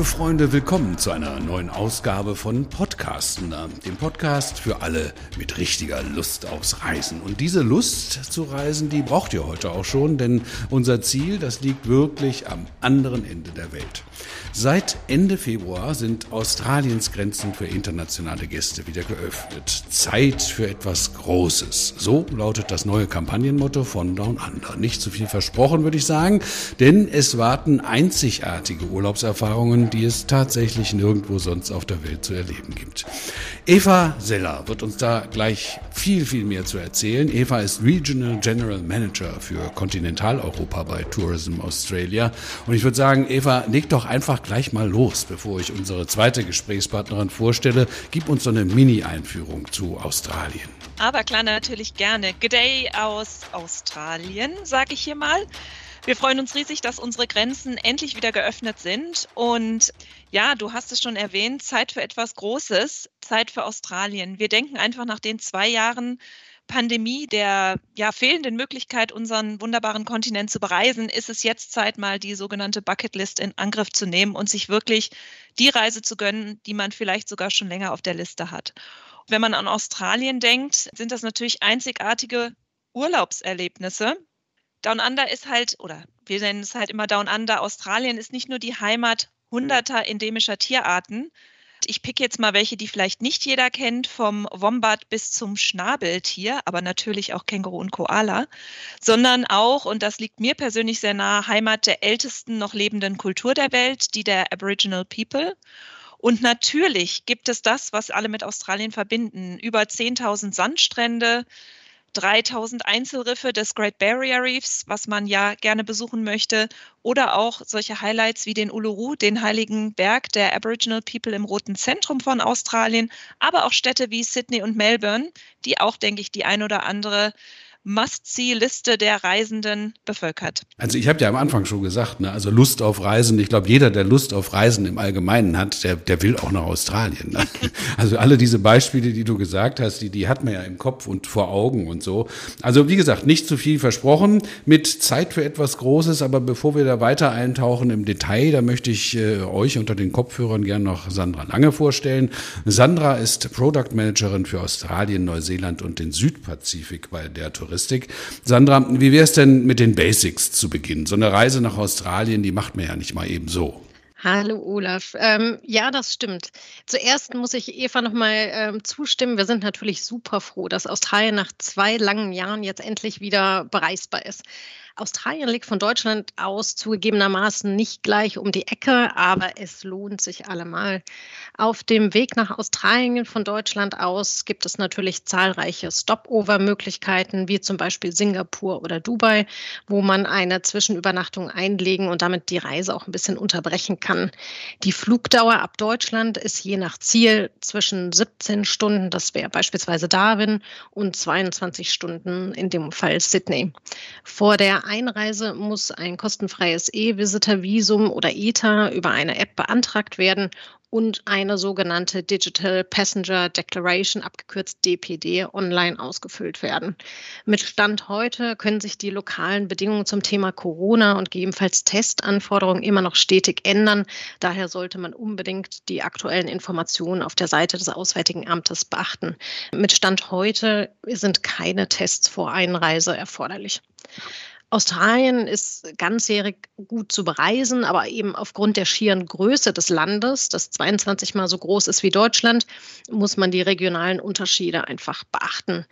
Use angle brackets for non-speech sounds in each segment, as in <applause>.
Liebe Freunde, willkommen zu einer neuen Ausgabe von Podcasten, dem Podcast für alle mit richtiger Lust aufs Reisen. Und diese Lust zu reisen, die braucht ihr heute auch schon, denn unser Ziel, das liegt wirklich am anderen Ende der Welt. Seit Ende Februar sind Australiens Grenzen für internationale Gäste wieder geöffnet. Zeit für etwas Großes. So lautet das neue Kampagnenmotto von Down Under. Nicht zu viel versprochen, würde ich sagen, denn es warten einzigartige Urlaubserfahrungen, die es tatsächlich nirgendwo sonst auf der Welt zu erleben gibt. Eva Seller wird uns da gleich viel, viel mehr zu erzählen. Eva ist Regional General Manager für Kontinentaleuropa bei Tourism Australia. Und ich würde sagen, Eva, leg doch einfach gleich mal los, bevor ich unsere zweite Gesprächspartnerin vorstelle. Gib uns so eine Mini-Einführung zu Australien. Aber klar, natürlich gerne. Good day aus Australien, sage ich hier mal. Wir freuen uns riesig, dass unsere Grenzen endlich wieder geöffnet sind. Und ja, du hast es schon erwähnt, Zeit für etwas Großes, Zeit für Australien. Wir denken einfach nach den zwei Jahren Pandemie, der ja, fehlenden Möglichkeit, unseren wunderbaren Kontinent zu bereisen, ist es jetzt Zeit, mal die sogenannte Bucketlist in Angriff zu nehmen und sich wirklich die Reise zu gönnen, die man vielleicht sogar schon länger auf der Liste hat. Wenn man an Australien denkt, sind das natürlich einzigartige Urlaubserlebnisse. Down Under ist halt, oder wir nennen es halt immer Down Under, Australien ist nicht nur die Heimat hunderter endemischer Tierarten, ich pick jetzt mal welche, die vielleicht nicht jeder kennt, vom Wombat bis zum Schnabeltier, aber natürlich auch Känguru und Koala, sondern auch, und das liegt mir persönlich sehr nahe, Heimat der ältesten noch lebenden Kultur der Welt, die der Aboriginal People. Und natürlich gibt es das, was alle mit Australien verbinden. Über 10.000 Sandstrände, 3000 Einzelriffe des Great Barrier Reefs, was man ja gerne besuchen möchte, oder auch solche Highlights wie den Uluru, den heiligen Berg der Aboriginal People im roten Zentrum von Australien, aber auch Städte wie Sydney und Melbourne, die auch, denke ich, die ein oder andere Must-See-Liste der Reisenden bevölkert. Also ich habe ja am Anfang schon gesagt, ne, also Lust auf Reisen, ich glaube, jeder, der Lust auf Reisen im Allgemeinen hat, der, der will auch nach Australien. Ne? <laughs> Also alle diese Beispiele, die du gesagt hast, die, die hat man ja im Kopf und vor Augen und so. Also wie gesagt, nicht zu viel versprochen, mit Zeit für etwas Großes, aber bevor wir da weiter eintauchen im Detail, da möchte ich äh, euch unter den Kopfhörern gerne noch Sandra Lange vorstellen. Sandra ist Product Managerin für Australien, Neuseeland und den Südpazifik bei der Tourismus Touristik. Sandra, wie wäre es denn mit den Basics zu Beginn? So eine Reise nach Australien, die macht man ja nicht mal eben so. Hallo Olaf. Ähm, ja, das stimmt. Zuerst muss ich Eva nochmal ähm, zustimmen. Wir sind natürlich super froh, dass Australien nach zwei langen Jahren jetzt endlich wieder bereisbar ist. Australien liegt von Deutschland aus zugegebenermaßen nicht gleich um die Ecke, aber es lohnt sich allemal. Auf dem Weg nach Australien von Deutschland aus gibt es natürlich zahlreiche Stopover-Möglichkeiten, wie zum Beispiel Singapur oder Dubai, wo man eine Zwischenübernachtung einlegen und damit die Reise auch ein bisschen unterbrechen kann. Die Flugdauer ab Deutschland ist je nach Ziel zwischen 17 Stunden, das wäre beispielsweise Darwin, und 22 Stunden, in dem Fall Sydney. Vor der Einreise muss ein kostenfreies E-Visitor-Visum oder ETA über eine App beantragt werden und eine sogenannte Digital Passenger Declaration, abgekürzt DPD, online ausgefüllt werden. Mit Stand heute können sich die lokalen Bedingungen zum Thema Corona und gegebenenfalls Testanforderungen immer noch stetig ändern. Daher sollte man unbedingt die aktuellen Informationen auf der Seite des Auswärtigen Amtes beachten. Mit Stand heute sind keine Tests vor Einreise erforderlich. Australien ist ganzjährig gut zu bereisen, aber eben aufgrund der schieren Größe des Landes, das 22 mal so groß ist wie Deutschland, muss man die regionalen Unterschiede einfach beachten.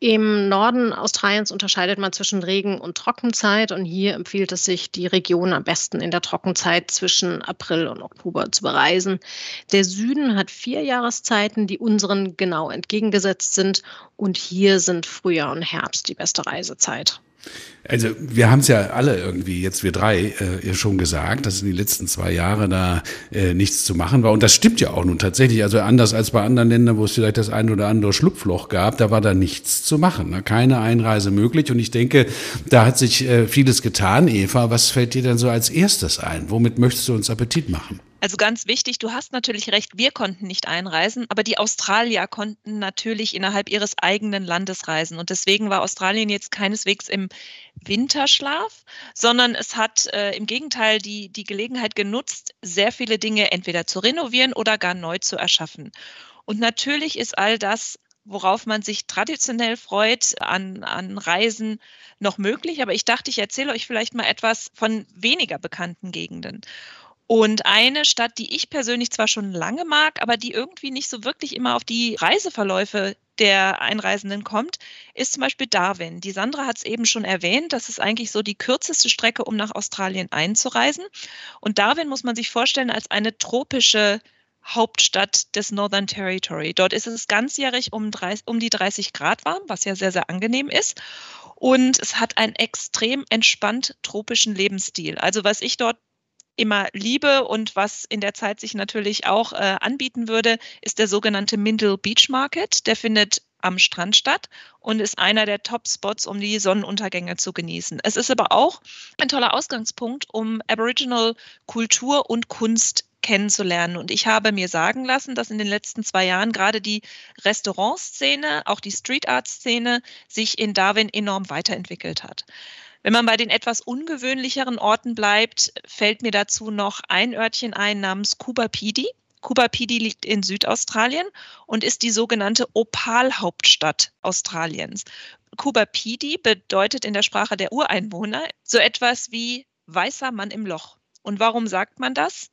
Im Norden Australiens unterscheidet man zwischen Regen- und Trockenzeit und hier empfiehlt es sich, die Region am besten in der Trockenzeit zwischen April und Oktober zu bereisen. Der Süden hat vier Jahreszeiten, die unseren genau entgegengesetzt sind und hier sind Frühjahr und Herbst die beste Reisezeit. Also wir haben es ja alle irgendwie, jetzt wir drei, äh, schon gesagt, dass in den letzten zwei Jahren da äh, nichts zu machen war. Und das stimmt ja auch nun tatsächlich. Also anders als bei anderen Ländern, wo es vielleicht das ein oder andere Schlupfloch gab, da war da nichts zu machen. Ne? Keine Einreise möglich. Und ich denke, da hat sich äh, vieles getan. Eva, was fällt dir denn so als erstes ein? Womit möchtest du uns Appetit machen? Also ganz wichtig, du hast natürlich recht, wir konnten nicht einreisen, aber die Australier konnten natürlich innerhalb ihres eigenen Landes reisen. Und deswegen war Australien jetzt keineswegs im Winterschlaf, sondern es hat äh, im Gegenteil die, die Gelegenheit genutzt, sehr viele Dinge entweder zu renovieren oder gar neu zu erschaffen. Und natürlich ist all das worauf man sich traditionell freut an, an Reisen, noch möglich. Aber ich dachte, ich erzähle euch vielleicht mal etwas von weniger bekannten Gegenden. Und eine Stadt, die ich persönlich zwar schon lange mag, aber die irgendwie nicht so wirklich immer auf die Reiseverläufe der Einreisenden kommt, ist zum Beispiel Darwin. Die Sandra hat es eben schon erwähnt, das ist eigentlich so die kürzeste Strecke, um nach Australien einzureisen. Und Darwin muss man sich vorstellen als eine tropische Hauptstadt des Northern Territory. Dort ist es ganzjährig um, 30, um die 30 Grad warm, was ja sehr, sehr angenehm ist. Und es hat einen extrem entspannt tropischen Lebensstil. Also was ich dort immer liebe und was in der Zeit sich natürlich auch äh, anbieten würde, ist der sogenannte Mindle Beach Market. Der findet am Strand statt und ist einer der Top-Spots, um die Sonnenuntergänge zu genießen. Es ist aber auch ein toller Ausgangspunkt, um Aboriginal Kultur und Kunst kennenzulernen. Und ich habe mir sagen lassen, dass in den letzten zwei Jahren gerade die Restaurantszene, auch die Street Art Szene sich in Darwin enorm weiterentwickelt hat. Wenn man bei den etwas ungewöhnlicheren Orten bleibt, fällt mir dazu noch ein Örtchen ein namens Kubapidi. Kubapidi liegt in Südaustralien und ist die sogenannte Opalhauptstadt Australiens. Kubapidi bedeutet in der Sprache der Ureinwohner so etwas wie weißer Mann im Loch. Und warum sagt man das?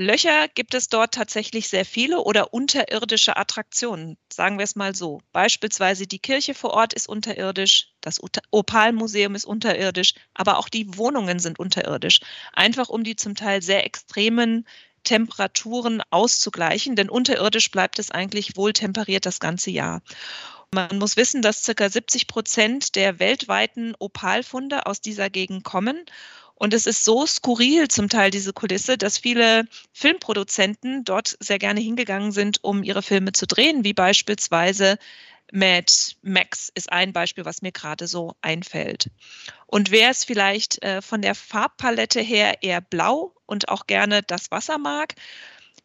Löcher gibt es dort tatsächlich sehr viele oder unterirdische Attraktionen, sagen wir es mal so. Beispielsweise die Kirche vor Ort ist unterirdisch, das Opalmuseum ist unterirdisch, aber auch die Wohnungen sind unterirdisch, einfach um die zum Teil sehr extremen Temperaturen auszugleichen, denn unterirdisch bleibt es eigentlich wohltemperiert das ganze Jahr. Man muss wissen, dass ca. 70 Prozent der weltweiten Opalfunde aus dieser Gegend kommen. Und es ist so skurril zum Teil, diese Kulisse, dass viele Filmproduzenten dort sehr gerne hingegangen sind, um ihre Filme zu drehen, wie beispielsweise Mad Max ist ein Beispiel, was mir gerade so einfällt. Und wer es vielleicht äh, von der Farbpalette her eher blau und auch gerne das Wasser mag,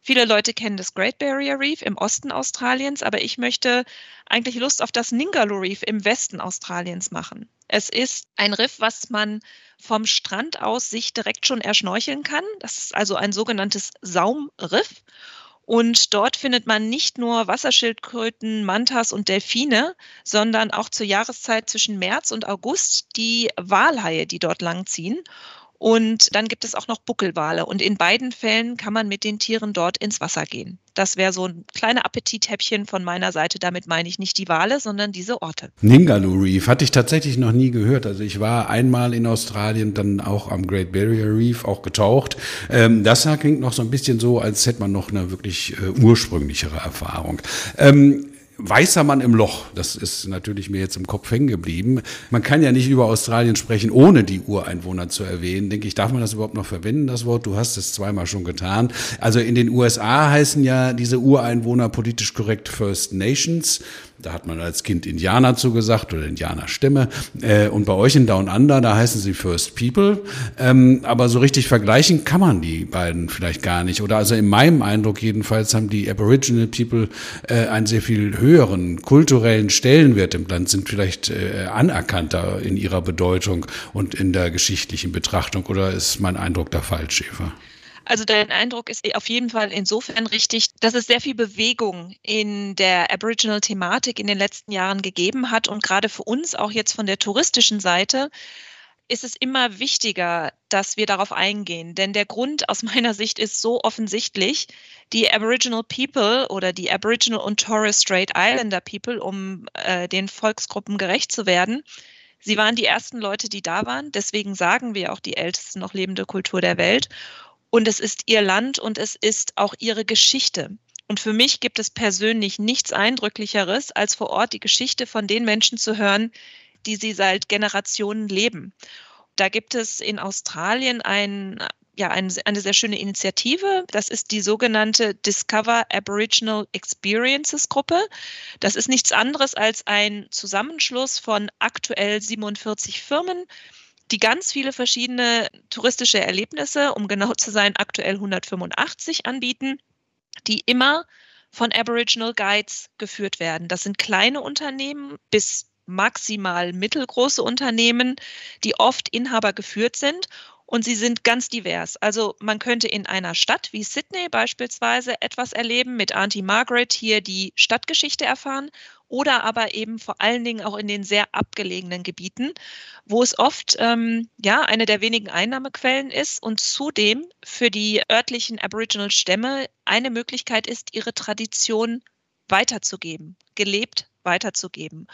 Viele Leute kennen das Great Barrier Reef im Osten Australiens, aber ich möchte eigentlich Lust auf das Ningaloo Reef im Westen Australiens machen. Es ist ein Riff, was man vom Strand aus sich direkt schon erschnorcheln kann. Das ist also ein sogenanntes Saumriff. Und dort findet man nicht nur Wasserschildkröten, Mantas und Delfine, sondern auch zur Jahreszeit zwischen März und August die Walhaie, die dort langziehen. Und dann gibt es auch noch Buckelwale. Und in beiden Fällen kann man mit den Tieren dort ins Wasser gehen. Das wäre so ein kleiner Appetithäppchen von meiner Seite. Damit meine ich nicht die Wale, sondern diese Orte. Ningaloo Reef hatte ich tatsächlich noch nie gehört. Also ich war einmal in Australien, dann auch am Great Barrier Reef, auch getaucht. Ähm, das klingt noch so ein bisschen so, als hätte man noch eine wirklich äh, ursprünglichere Erfahrung. Weißer Mann im Loch, das ist natürlich mir jetzt im Kopf hängen geblieben. Man kann ja nicht über Australien sprechen, ohne die Ureinwohner zu erwähnen. Denke ich, darf man das überhaupt noch verwenden, das Wort? Du hast es zweimal schon getan. Also in den USA heißen ja diese Ureinwohner politisch korrekt First Nations. Da hat man als Kind Indianer zugesagt oder Indianerstämme. Äh, und bei euch in Down Under, da heißen sie First People. Ähm, aber so richtig vergleichen kann man die beiden vielleicht gar nicht. Oder also in meinem Eindruck jedenfalls haben die Aboriginal People äh, einen sehr viel höheren kulturellen Stellenwert im Land, sind vielleicht äh, anerkannter in ihrer Bedeutung und in der geschichtlichen Betrachtung. Oder ist mein Eindruck da falsch, Eva? Also dein Eindruck ist auf jeden Fall insofern richtig, dass es sehr viel Bewegung in der Aboriginal-Thematik in den letzten Jahren gegeben hat und gerade für uns auch jetzt von der touristischen Seite ist es immer wichtiger, dass wir darauf eingehen. Denn der Grund aus <laughs> meiner Sicht ist so offensichtlich. Die Aboriginal People oder die Aboriginal und Torres Strait Islander People, um äh, den Volksgruppen gerecht zu werden, sie waren die ersten Leute, die da waren. Deswegen sagen wir auch die älteste noch lebende Kultur der Welt. Und es ist ihr Land und es ist auch ihre Geschichte. Und für mich gibt es persönlich nichts Eindrücklicheres, als vor Ort die Geschichte von den Menschen zu hören, die sie seit Generationen leben. Da gibt es in Australien ein, ja, eine, eine sehr schöne Initiative. Das ist die sogenannte Discover Aboriginal Experiences Gruppe. Das ist nichts anderes als ein Zusammenschluss von aktuell 47 Firmen, die ganz viele verschiedene touristische Erlebnisse, um genau zu sein, aktuell 185 anbieten, die immer von Aboriginal Guides geführt werden. Das sind kleine Unternehmen bis maximal mittelgroße Unternehmen, die oft Inhaber geführt sind und sie sind ganz divers. Also man könnte in einer Stadt wie Sydney beispielsweise etwas erleben, mit Auntie Margaret hier die Stadtgeschichte erfahren oder aber eben vor allen Dingen auch in den sehr abgelegenen Gebieten, wo es oft ähm, ja eine der wenigen Einnahmequellen ist und zudem für die örtlichen Aboriginal-Stämme eine Möglichkeit ist, ihre Tradition weiterzugeben, gelebt weiterzugeben.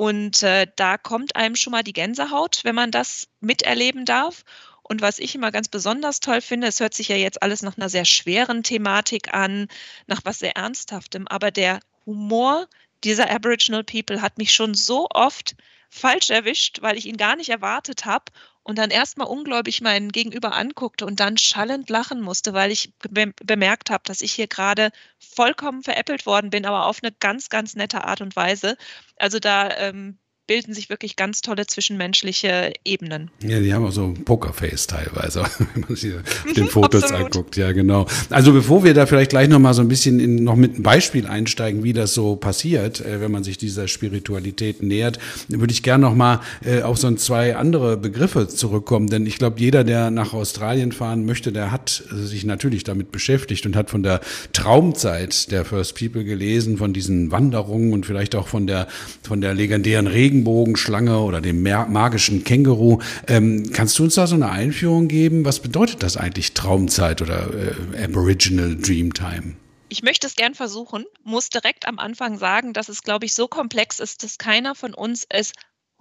Und äh, da kommt einem schon mal die Gänsehaut, wenn man das miterleben darf. Und was ich immer ganz besonders toll finde, es hört sich ja jetzt alles nach einer sehr schweren Thematik an, nach was sehr Ernsthaftem, aber der Humor dieser Aboriginal People hat mich schon so oft falsch erwischt, weil ich ihn gar nicht erwartet habe und dann erstmal ungläubig meinen Gegenüber anguckte und dann schallend lachen musste, weil ich be bemerkt habe, dass ich hier gerade vollkommen veräppelt worden bin, aber auf eine ganz, ganz nette Art und Weise. Also da ähm, bilden sich wirklich ganz tolle zwischenmenschliche Ebenen. Ja, die haben auch so ein Pokerface teilweise, <laughs> wenn man sich den Fotos anguckt. Ja, genau. Also bevor wir da vielleicht gleich noch mal so ein bisschen in, noch mit einem Beispiel einsteigen, wie das so passiert, äh, wenn man sich dieser Spiritualität nähert, würde ich gerne noch mal äh, auf so zwei andere Begriffe zurückkommen, denn ich glaube, jeder, der nach Australien fahren möchte, der hat sich natürlich damit beschäftigt und hat von der Traumzeit der First People gelesen, von diesen Wanderungen und vielleicht auch von der von der legendären Regen Regenbogenschlange oder dem magischen Känguru. Ähm, kannst du uns da so eine Einführung geben? Was bedeutet das eigentlich Traumzeit oder äh, Aboriginal Dreamtime? Ich möchte es gern versuchen, muss direkt am Anfang sagen, dass es, glaube ich, so komplex ist, dass keiner von uns es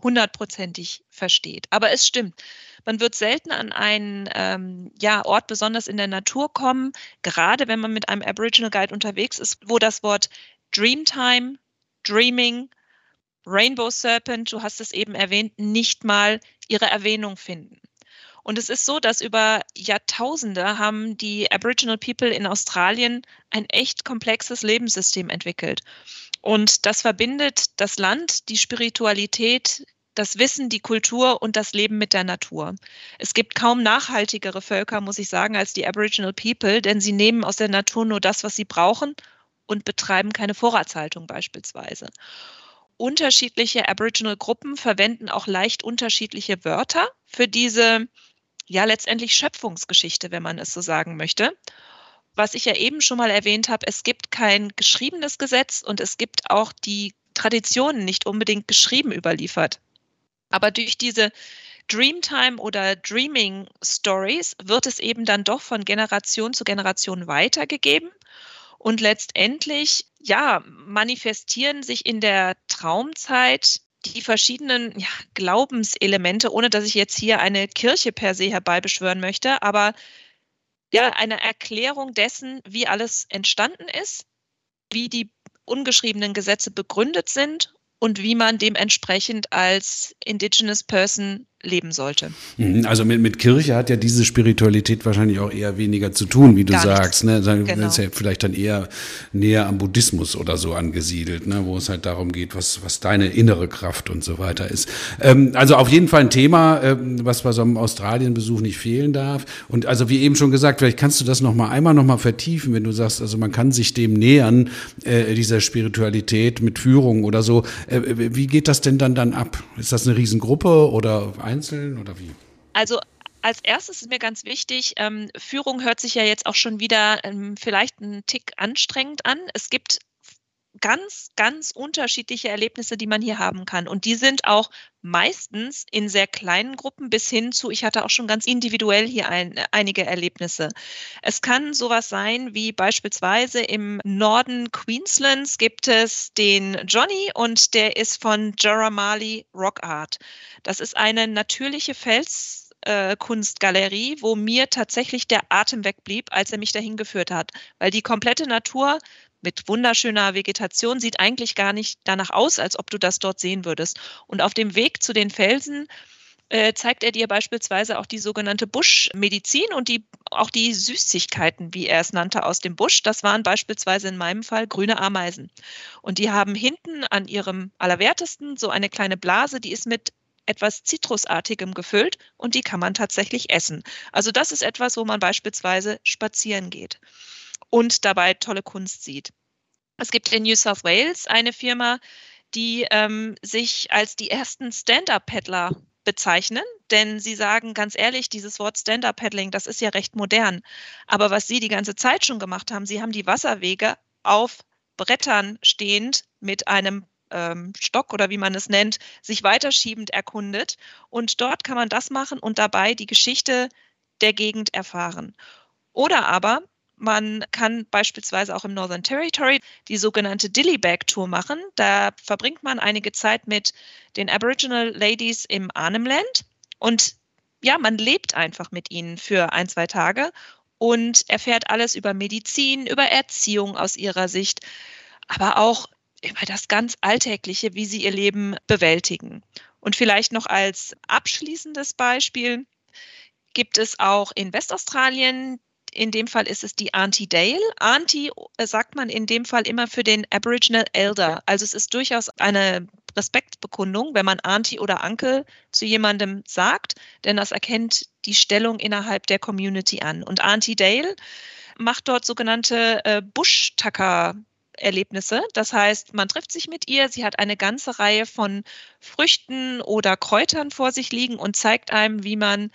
hundertprozentig versteht. Aber es stimmt. Man wird selten an einen ähm, ja, Ort besonders in der Natur kommen, gerade wenn man mit einem Aboriginal Guide unterwegs ist, wo das Wort Dreamtime, Dreaming, Rainbow Serpent, du hast es eben erwähnt, nicht mal ihre Erwähnung finden. Und es ist so, dass über Jahrtausende haben die Aboriginal People in Australien ein echt komplexes Lebenssystem entwickelt. Und das verbindet das Land, die Spiritualität, das Wissen, die Kultur und das Leben mit der Natur. Es gibt kaum nachhaltigere Völker, muss ich sagen, als die Aboriginal People, denn sie nehmen aus der Natur nur das, was sie brauchen und betreiben keine Vorratshaltung beispielsweise unterschiedliche Aboriginal-Gruppen verwenden auch leicht unterschiedliche Wörter für diese, ja, letztendlich Schöpfungsgeschichte, wenn man es so sagen möchte. Was ich ja eben schon mal erwähnt habe, es gibt kein geschriebenes Gesetz und es gibt auch die Traditionen nicht unbedingt geschrieben überliefert. Aber durch diese Dreamtime oder Dreaming Stories wird es eben dann doch von Generation zu Generation weitergegeben. Und letztendlich, ja, manifestieren sich in der Traumzeit die verschiedenen ja, Glaubenselemente, ohne dass ich jetzt hier eine Kirche per se herbeibeschwören möchte, aber ja, eine Erklärung dessen, wie alles entstanden ist, wie die ungeschriebenen Gesetze begründet sind und wie man dementsprechend als Indigenous Person leben sollte. Mhm, also mit, mit Kirche hat ja diese Spiritualität wahrscheinlich auch eher weniger zu tun, wie du Gar sagst. Ne? Genau. Ist ja vielleicht dann eher näher am Buddhismus oder so angesiedelt, ne? wo es halt darum geht, was, was deine innere Kraft und so weiter ist. Ähm, also auf jeden Fall ein Thema, ähm, was bei so einem Australienbesuch nicht fehlen darf. Und also wie eben schon gesagt, vielleicht kannst du das noch mal einmal noch mal vertiefen, wenn du sagst, also man kann sich dem nähern, äh, dieser Spiritualität mit Führung oder so. Äh, wie geht das denn dann dann ab? Ist das eine Riesengruppe oder einzeln oder wie? Also als erstes ist mir ganz wichtig, ähm, Führung hört sich ja jetzt auch schon wieder ähm, vielleicht einen Tick anstrengend an. Es gibt ganz, ganz unterschiedliche Erlebnisse, die man hier haben kann. Und die sind auch meistens in sehr kleinen Gruppen bis hin zu, ich hatte auch schon ganz individuell hier ein, einige Erlebnisse. Es kann sowas sein wie beispielsweise im Norden Queenslands gibt es den Johnny und der ist von Jaramali Rock Art. Das ist eine natürliche Fels Kunstgalerie, wo mir tatsächlich der Atem wegblieb, als er mich dahin geführt hat, weil die komplette Natur mit wunderschöner Vegetation sieht eigentlich gar nicht danach aus, als ob du das dort sehen würdest. Und auf dem Weg zu den Felsen äh, zeigt er dir beispielsweise auch die sogenannte Buschmedizin und die, auch die Süßigkeiten, wie er es nannte, aus dem Busch. Das waren beispielsweise in meinem Fall grüne Ameisen. Und die haben hinten an ihrem Allerwertesten so eine kleine Blase, die ist mit etwas Zitrusartigem gefüllt und die kann man tatsächlich essen. Also das ist etwas, wo man beispielsweise spazieren geht und dabei tolle Kunst sieht. Es gibt in New South Wales eine Firma, die ähm, sich als die ersten Stand-Up-Paddler bezeichnen, denn sie sagen ganz ehrlich, dieses Wort Stand-Up-Paddling, das ist ja recht modern. Aber was sie die ganze Zeit schon gemacht haben, sie haben die Wasserwege auf Brettern stehend mit einem ähm, Stock oder wie man es nennt, sich weiterschiebend erkundet. Und dort kann man das machen und dabei die Geschichte der Gegend erfahren. Oder aber man kann beispielsweise auch im Northern Territory die sogenannte Dillybag Tour machen. Da verbringt man einige Zeit mit den Aboriginal Ladies im Arnhemland und ja, man lebt einfach mit ihnen für ein, zwei Tage und erfährt alles über Medizin, über Erziehung aus ihrer Sicht, aber auch über das ganz Alltägliche, wie sie ihr Leben bewältigen. Und vielleicht noch als abschließendes Beispiel gibt es auch in Westaustralien in dem Fall ist es die Auntie Dale. Auntie äh, sagt man in dem Fall immer für den Aboriginal Elder. Also es ist durchaus eine Respektbekundung, wenn man Auntie oder Uncle zu jemandem sagt, denn das erkennt die Stellung innerhalb der Community an. Und Auntie Dale macht dort sogenannte äh, Bush-Tucker Erlebnisse. Das heißt, man trifft sich mit ihr, sie hat eine ganze Reihe von Früchten oder Kräutern vor sich liegen und zeigt einem, wie man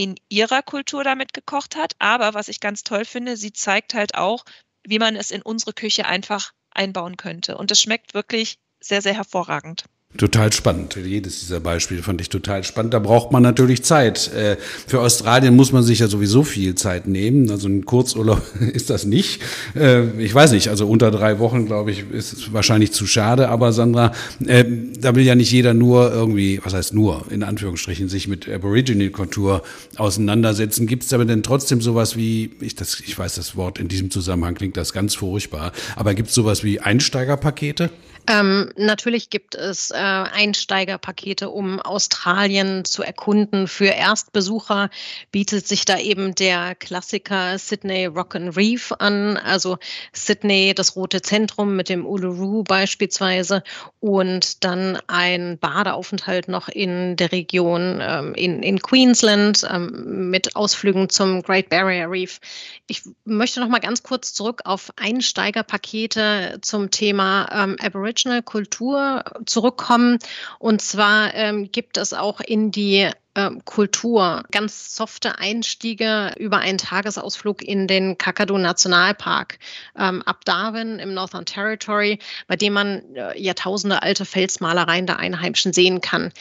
in ihrer Kultur damit gekocht hat. Aber was ich ganz toll finde, sie zeigt halt auch, wie man es in unsere Küche einfach einbauen könnte. Und es schmeckt wirklich sehr, sehr hervorragend. Total spannend. Jedes dieser Beispiele fand ich total spannend. Da braucht man natürlich Zeit. Äh, für Australien muss man sich ja sowieso viel Zeit nehmen. Also ein Kurzurlaub <laughs> ist das nicht. Äh, ich weiß nicht, also unter drei Wochen, glaube ich, ist es wahrscheinlich zu schade. Aber Sandra, äh, da will ja nicht jeder nur irgendwie, was heißt nur, in Anführungsstrichen, sich mit Aboriginal-Kultur auseinandersetzen. Gibt es aber denn trotzdem sowas wie, ich, das, ich weiß das Wort in diesem Zusammenhang klingt das ganz furchtbar, aber gibt es sowas wie Einsteigerpakete? Ähm, natürlich gibt es äh, Einsteigerpakete, um Australien zu erkunden. Für Erstbesucher bietet sich da eben der Klassiker Sydney Rock and Reef an, also Sydney, das rote Zentrum mit dem Uluru beispielsweise und dann ein Badeaufenthalt noch in der Region ähm, in, in Queensland ähm, mit Ausflügen zum Great Barrier Reef. Ich möchte noch mal ganz kurz zurück auf Einsteigerpakete zum Thema ähm, Aboriginal Aboriginal Kultur zurückkommen. Und zwar ähm, gibt es auch in die ähm, Kultur, ganz softe Einstiege über einen Tagesausflug in den Kakadu Nationalpark ähm, ab Darwin im Northern Territory, bei dem man äh, Jahrtausende alte Felsmalereien der Einheimischen sehen kann.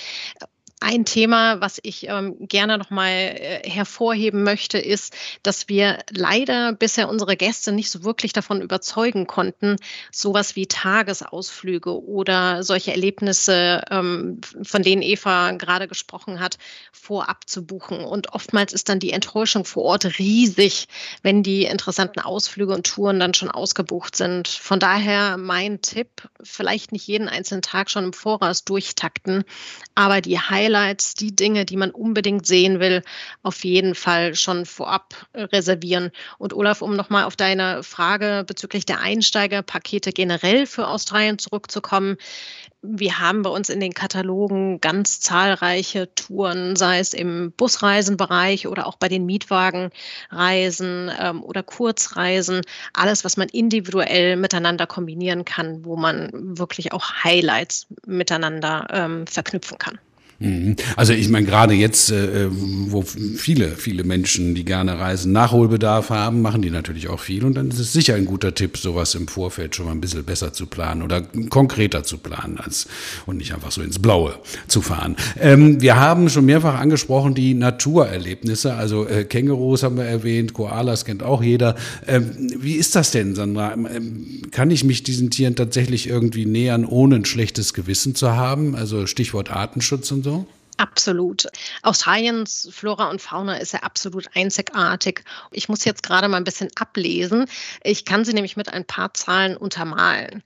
Ein Thema, was ich ähm, gerne noch mal äh, hervorheben möchte, ist, dass wir leider bisher unsere Gäste nicht so wirklich davon überzeugen konnten, sowas wie Tagesausflüge oder solche Erlebnisse, ähm, von denen Eva gerade gesprochen hat, vorab zu buchen. Und oftmals ist dann die Enttäuschung vor Ort riesig, wenn die interessanten Ausflüge und Touren dann schon ausgebucht sind. Von daher mein Tipp, vielleicht nicht jeden einzelnen Tag schon im Voraus durchtakten, aber die Highlights Highlights, die Dinge, die man unbedingt sehen will, auf jeden Fall schon vorab reservieren. Und Olaf, um nochmal auf deine Frage bezüglich der Einsteigerpakete generell für Australien zurückzukommen. Wir haben bei uns in den Katalogen ganz zahlreiche Touren, sei es im Busreisenbereich oder auch bei den Mietwagenreisen ähm, oder Kurzreisen. Alles, was man individuell miteinander kombinieren kann, wo man wirklich auch Highlights miteinander ähm, verknüpfen kann. Mhm. Also ich meine, gerade jetzt, äh, wo viele, viele Menschen, die gerne reisen, Nachholbedarf haben, machen die natürlich auch viel. Und dann ist es sicher ein guter Tipp, sowas im Vorfeld schon mal ein bisschen besser zu planen oder konkreter zu planen als und nicht einfach so ins Blaue zu fahren. Ähm, wir haben schon mehrfach angesprochen die Naturerlebnisse. Also äh, Kängurus haben wir erwähnt, Koalas kennt auch jeder. Ähm, wie ist das denn, Sandra? Ähm, kann ich mich diesen Tieren tatsächlich irgendwie nähern, ohne ein schlechtes Gewissen zu haben? Also Stichwort Artenschutz und so so? Absolut. Australiens Flora und Fauna ist ja absolut einzigartig. Ich muss jetzt gerade mal ein bisschen ablesen. Ich kann sie nämlich mit ein paar Zahlen untermalen.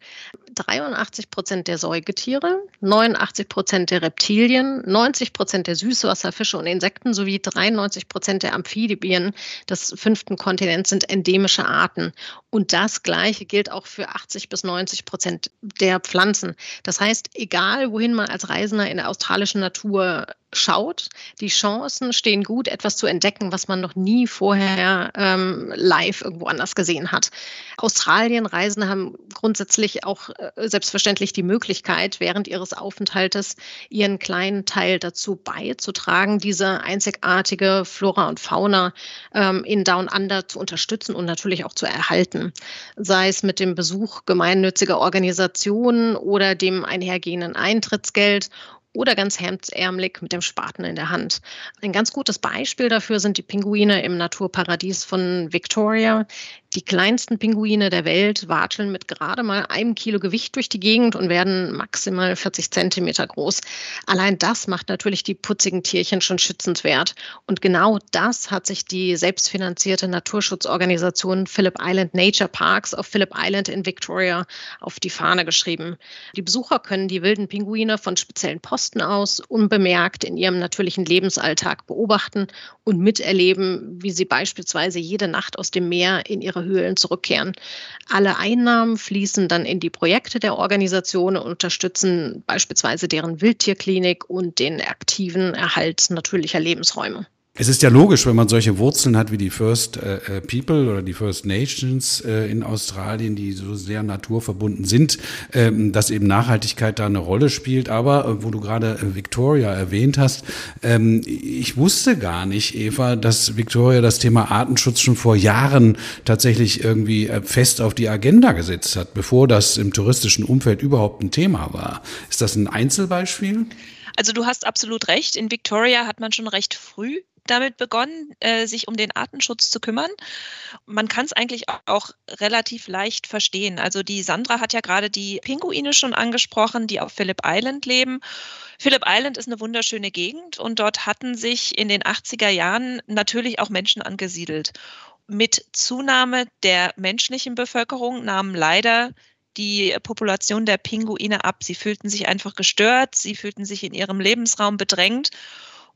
83 Prozent der Säugetiere, 89 Prozent der Reptilien, 90 Prozent der Süßwasserfische und Insekten sowie 93 Prozent der Amphibien des fünften Kontinents sind endemische Arten. Und das Gleiche gilt auch für 80 bis 90 Prozent der Pflanzen. Das heißt, egal wohin man als Reisender in der australischen Natur schaut. Die Chancen stehen gut, etwas zu entdecken, was man noch nie vorher ähm, live irgendwo anders gesehen hat. Australienreisende haben grundsätzlich auch äh, selbstverständlich die Möglichkeit, während ihres Aufenthaltes ihren kleinen Teil dazu beizutragen, diese einzigartige Flora und Fauna ähm, in Down Under zu unterstützen und natürlich auch zu erhalten. Sei es mit dem Besuch gemeinnütziger Organisationen oder dem einhergehenden Eintrittsgeld oder ganz hemdsärmelig mit dem Spaten in der Hand. Ein ganz gutes Beispiel dafür sind die Pinguine im Naturparadies von Victoria. Die kleinsten Pinguine der Welt watscheln mit gerade mal einem Kilo Gewicht durch die Gegend und werden maximal 40 Zentimeter groß. Allein das macht natürlich die putzigen Tierchen schon schützenswert. Und genau das hat sich die selbstfinanzierte Naturschutzorganisation Phillip Island Nature Parks auf Phillip Island in Victoria auf die Fahne geschrieben. Die Besucher können die wilden Pinguine von speziellen Posten aus unbemerkt in ihrem natürlichen Lebensalltag beobachten und miterleben, wie sie beispielsweise jede Nacht aus dem Meer in ihre Höhlen zurückkehren. Alle Einnahmen fließen dann in die Projekte der Organisation und unterstützen beispielsweise deren Wildtierklinik und den aktiven Erhalt natürlicher Lebensräume. Es ist ja logisch, wenn man solche Wurzeln hat wie die First äh, äh, People oder die First Nations äh, in Australien, die so sehr naturverbunden sind, ähm, dass eben Nachhaltigkeit da eine Rolle spielt. Aber äh, wo du gerade äh, Victoria erwähnt hast, ähm, ich wusste gar nicht, Eva, dass Victoria das Thema Artenschutz schon vor Jahren tatsächlich irgendwie äh, fest auf die Agenda gesetzt hat, bevor das im touristischen Umfeld überhaupt ein Thema war. Ist das ein Einzelbeispiel? Also du hast absolut recht. In Victoria hat man schon recht früh damit begonnen, äh, sich um den Artenschutz zu kümmern. Man kann es eigentlich auch relativ leicht verstehen. Also die Sandra hat ja gerade die Pinguine schon angesprochen, die auf Phillip Island leben. Phillip Island ist eine wunderschöne Gegend und dort hatten sich in den 80er Jahren natürlich auch Menschen angesiedelt. Mit Zunahme der menschlichen Bevölkerung nahmen leider die Population der Pinguine ab. Sie fühlten sich einfach gestört, sie fühlten sich in ihrem Lebensraum bedrängt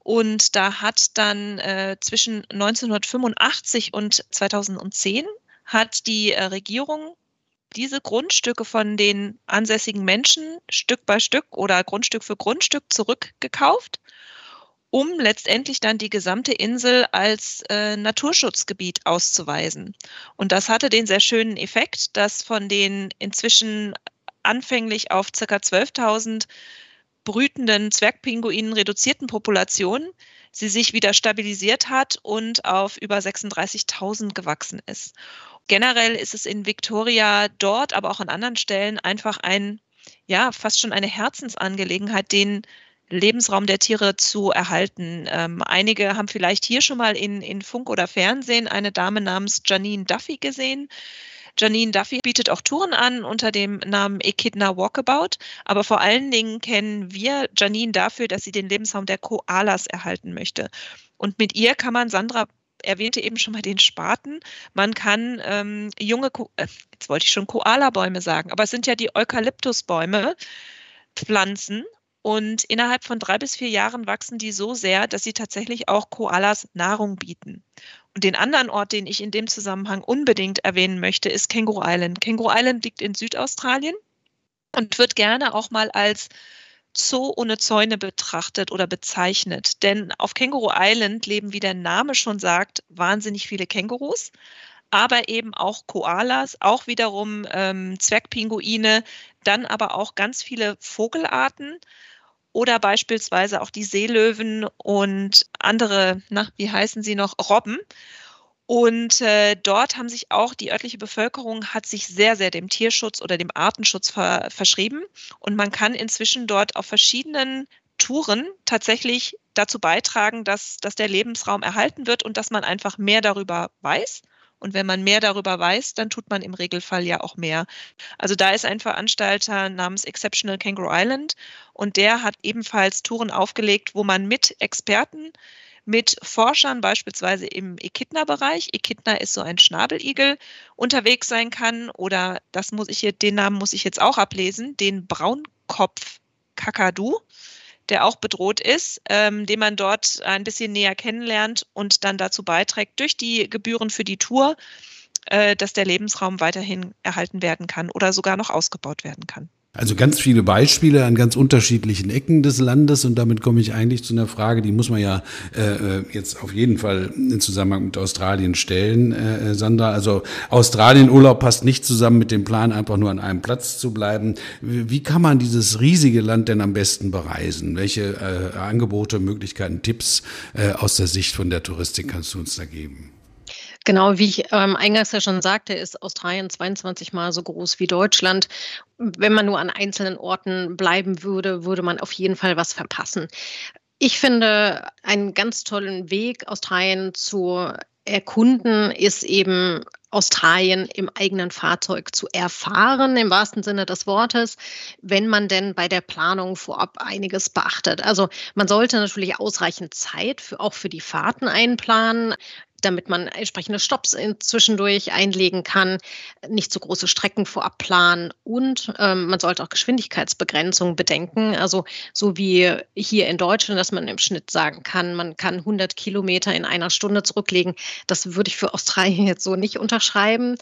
und da hat dann äh, zwischen 1985 und 2010 hat die äh, Regierung diese Grundstücke von den ansässigen Menschen Stück bei Stück oder Grundstück für Grundstück zurückgekauft, um letztendlich dann die gesamte Insel als äh, Naturschutzgebiet auszuweisen. Und das hatte den sehr schönen Effekt, dass von den inzwischen anfänglich auf ca. 12.000 brütenden Zwergpinguinen reduzierten Population sie sich wieder stabilisiert hat und auf über 36.000 gewachsen ist. Generell ist es in Victoria dort, aber auch an anderen Stellen einfach ein, ja, fast schon eine Herzensangelegenheit, den Lebensraum der Tiere zu erhalten. Ähm, einige haben vielleicht hier schon mal in, in Funk oder Fernsehen eine Dame namens Janine Duffy gesehen. Janine Duffy bietet auch Touren an unter dem Namen Echidna Walkabout. Aber vor allen Dingen kennen wir Janine dafür, dass sie den Lebensraum der Koalas erhalten möchte. Und mit ihr kann man, Sandra erwähnte eben schon mal den Spaten. Man kann ähm, junge, Ko äh, jetzt wollte ich schon Koala-Bäume sagen, aber es sind ja die Eukalyptusbäume pflanzen. Und innerhalb von drei bis vier Jahren wachsen die so sehr, dass sie tatsächlich auch Koalas Nahrung bieten. Den anderen Ort, den ich in dem Zusammenhang unbedingt erwähnen möchte, ist Känguru Island. Känguru Island liegt in Südaustralien und wird gerne auch mal als Zoo ohne Zäune betrachtet oder bezeichnet. Denn auf Känguru Island leben, wie der Name schon sagt, wahnsinnig viele Kängurus, aber eben auch Koalas, auch wiederum ähm, Zwergpinguine, dann aber auch ganz viele Vogelarten oder beispielsweise auch die Seelöwen und andere, na, wie heißen sie noch, Robben. Und äh, dort haben sich auch die örtliche Bevölkerung hat sich sehr, sehr dem Tierschutz oder dem Artenschutz ver verschrieben. Und man kann inzwischen dort auf verschiedenen Touren tatsächlich dazu beitragen, dass, dass der Lebensraum erhalten wird und dass man einfach mehr darüber weiß und wenn man mehr darüber weiß, dann tut man im Regelfall ja auch mehr. Also da ist ein Veranstalter namens Exceptional Kangaroo Island und der hat ebenfalls Touren aufgelegt, wo man mit Experten mit Forschern beispielsweise im Echidna-Bereich, Echidna ist so ein Schnabeligel, unterwegs sein kann oder das muss ich hier, den Namen muss ich jetzt auch ablesen, den Braunkopf-Kakadu der auch bedroht ist, ähm, den man dort ein bisschen näher kennenlernt und dann dazu beiträgt, durch die Gebühren für die Tour, äh, dass der Lebensraum weiterhin erhalten werden kann oder sogar noch ausgebaut werden kann. Also ganz viele Beispiele an ganz unterschiedlichen Ecken des Landes und damit komme ich eigentlich zu einer Frage, die muss man ja äh, jetzt auf jeden Fall in Zusammenhang mit Australien stellen, äh, Sandra. Also Australien-Urlaub passt nicht zusammen mit dem Plan, einfach nur an einem Platz zu bleiben. Wie kann man dieses riesige Land denn am besten bereisen? Welche äh, Angebote, Möglichkeiten, Tipps äh, aus der Sicht von der Touristik kannst du uns da geben? Genau, wie ich ähm, eingangs ja schon sagte, ist Australien 22 Mal so groß wie Deutschland. Wenn man nur an einzelnen Orten bleiben würde, würde man auf jeden Fall was verpassen. Ich finde, einen ganz tollen Weg, Australien zu erkunden, ist eben Australien im eigenen Fahrzeug zu erfahren, im wahrsten Sinne des Wortes, wenn man denn bei der Planung vorab einiges beachtet. Also man sollte natürlich ausreichend Zeit für, auch für die Fahrten einplanen damit man entsprechende Stops zwischendurch einlegen kann, nicht zu große Strecken vorab planen und ähm, man sollte auch Geschwindigkeitsbegrenzungen bedenken. Also so wie hier in Deutschland, dass man im Schnitt sagen kann, man kann 100 Kilometer in einer Stunde zurücklegen. Das würde ich für Australien jetzt so nicht unterschreiben.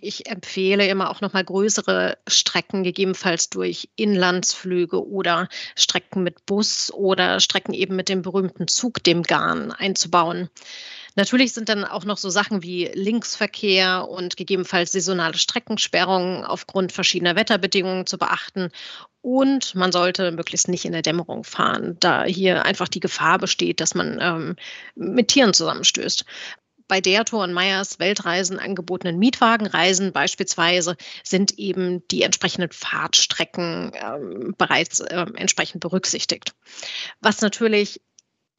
Ich empfehle immer auch nochmal größere Strecken, gegebenenfalls durch Inlandsflüge oder Strecken mit Bus oder Strecken eben mit dem berühmten Zug, dem Garn, einzubauen. Natürlich sind dann auch noch so Sachen wie Linksverkehr und gegebenenfalls saisonale Streckensperrungen aufgrund verschiedener Wetterbedingungen zu beachten. Und man sollte möglichst nicht in der Dämmerung fahren, da hier einfach die Gefahr besteht, dass man ähm, mit Tieren zusammenstößt bei der Tor und Meyers Weltreisen angebotenen Mietwagenreisen beispielsweise sind eben die entsprechenden Fahrtstrecken ähm, bereits äh, entsprechend berücksichtigt. Was natürlich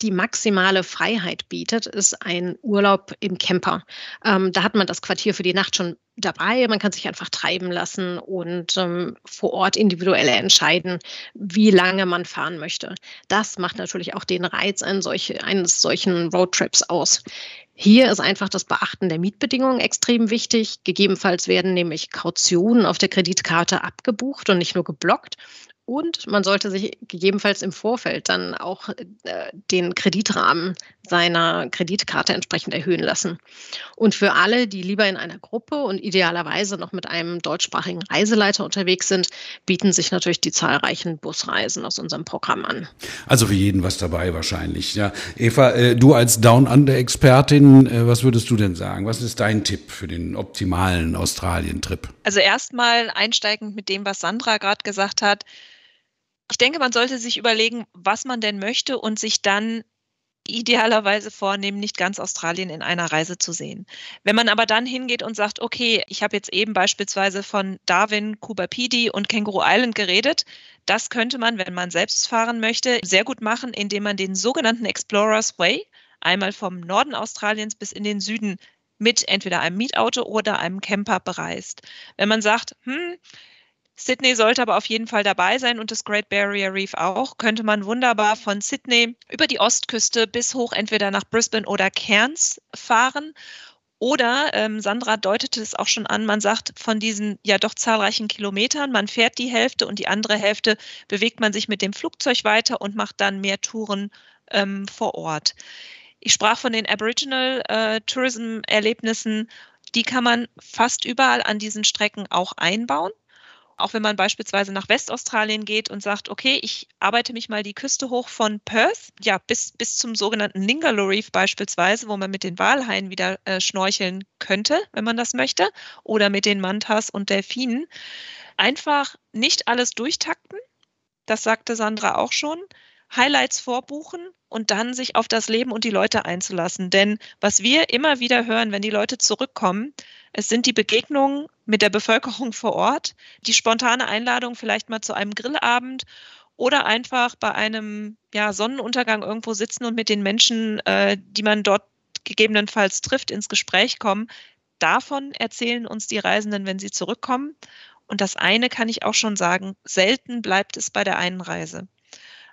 die maximale Freiheit bietet, ist ein Urlaub im Camper. Ähm, da hat man das Quartier für die Nacht schon dabei. Man kann sich einfach treiben lassen und ähm, vor Ort individuell entscheiden, wie lange man fahren möchte. Das macht natürlich auch den Reiz eines, solche, eines solchen Roadtrips aus. Hier ist einfach das Beachten der Mietbedingungen extrem wichtig. Gegebenenfalls werden nämlich Kautionen auf der Kreditkarte abgebucht und nicht nur geblockt. Und man sollte sich gegebenenfalls im Vorfeld dann auch äh, den Kreditrahmen seiner Kreditkarte entsprechend erhöhen lassen. Und für alle, die lieber in einer Gruppe und idealerweise noch mit einem deutschsprachigen Reiseleiter unterwegs sind, bieten sich natürlich die zahlreichen Busreisen aus unserem Programm an. Also für jeden was dabei wahrscheinlich. Ja. Eva, äh, du als Down-Under-Expertin, äh, was würdest du denn sagen? Was ist dein Tipp für den optimalen Australien-Trip? Also erstmal einsteigend mit dem, was Sandra gerade gesagt hat ich denke, man sollte sich überlegen, was man denn möchte und sich dann idealerweise vornehmen, nicht ganz Australien in einer Reise zu sehen. Wenn man aber dann hingeht und sagt, okay, ich habe jetzt eben beispielsweise von Darwin, Kuba Pidi und Känguru Island geredet, das könnte man, wenn man selbst fahren möchte, sehr gut machen, indem man den sogenannten Explorers Way einmal vom Norden Australiens bis in den Süden mit entweder einem Mietauto oder einem Camper bereist. Wenn man sagt, hm, Sydney sollte aber auf jeden Fall dabei sein und das Great Barrier Reef auch. Könnte man wunderbar von Sydney über die Ostküste bis hoch entweder nach Brisbane oder Cairns fahren. Oder ähm, Sandra deutete es auch schon an, man sagt von diesen ja doch zahlreichen Kilometern, man fährt die Hälfte und die andere Hälfte bewegt man sich mit dem Flugzeug weiter und macht dann mehr Touren ähm, vor Ort. Ich sprach von den Aboriginal äh, Tourism Erlebnissen. Die kann man fast überall an diesen Strecken auch einbauen. Auch wenn man beispielsweise nach Westaustralien geht und sagt, okay, ich arbeite mich mal die Küste hoch von Perth, ja, bis, bis zum sogenannten Ningaloo Reef beispielsweise, wo man mit den Walhaien wieder äh, schnorcheln könnte, wenn man das möchte, oder mit den Mantas und Delfinen. Einfach nicht alles durchtakten. Das sagte Sandra auch schon. Highlights vorbuchen und dann sich auf das Leben und die Leute einzulassen. Denn was wir immer wieder hören, wenn die Leute zurückkommen, es sind die Begegnungen mit der Bevölkerung vor Ort, die spontane Einladung vielleicht mal zu einem Grillabend oder einfach bei einem ja, Sonnenuntergang irgendwo sitzen und mit den Menschen, äh, die man dort gegebenenfalls trifft, ins Gespräch kommen. Davon erzählen uns die Reisenden, wenn sie zurückkommen. Und das eine kann ich auch schon sagen, selten bleibt es bei der einen Reise.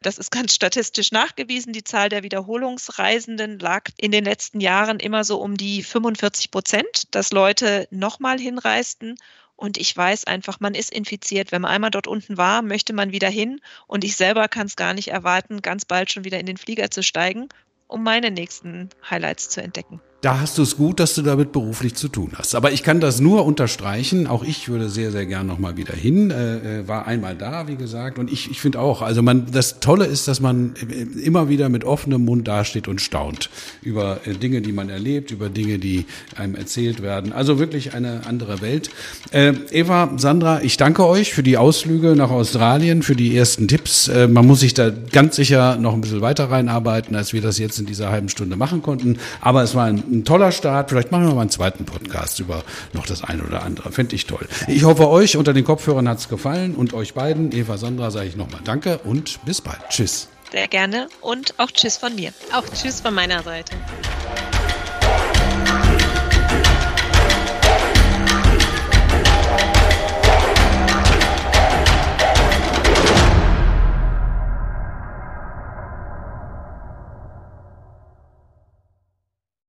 Das ist ganz statistisch nachgewiesen. Die Zahl der Wiederholungsreisenden lag in den letzten Jahren immer so um die 45 Prozent, dass Leute nochmal hinreisten. Und ich weiß einfach, man ist infiziert. Wenn man einmal dort unten war, möchte man wieder hin. Und ich selber kann es gar nicht erwarten, ganz bald schon wieder in den Flieger zu steigen, um meine nächsten Highlights zu entdecken. Da hast du es gut, dass du damit beruflich zu tun hast. Aber ich kann das nur unterstreichen. Auch ich würde sehr, sehr gern nochmal wieder hin. Äh, äh, war einmal da, wie gesagt. Und ich, ich finde auch, also man, das Tolle ist, dass man immer wieder mit offenem Mund dasteht und staunt über äh, Dinge, die man erlebt, über Dinge, die einem erzählt werden. Also wirklich eine andere Welt. Äh, Eva, Sandra, ich danke euch für die Ausflüge nach Australien, für die ersten Tipps. Äh, man muss sich da ganz sicher noch ein bisschen weiter reinarbeiten, als wir das jetzt in dieser halben Stunde machen konnten. Aber es war ein, ein toller Start. Vielleicht machen wir mal einen zweiten Podcast über noch das eine oder andere. Fände ich toll. Ich hoffe, euch unter den Kopfhörern hat es gefallen und euch beiden, Eva, Sandra, sage ich nochmal Danke und bis bald. Tschüss. Sehr gerne und auch Tschüss von mir. Auch Tschüss von meiner Seite.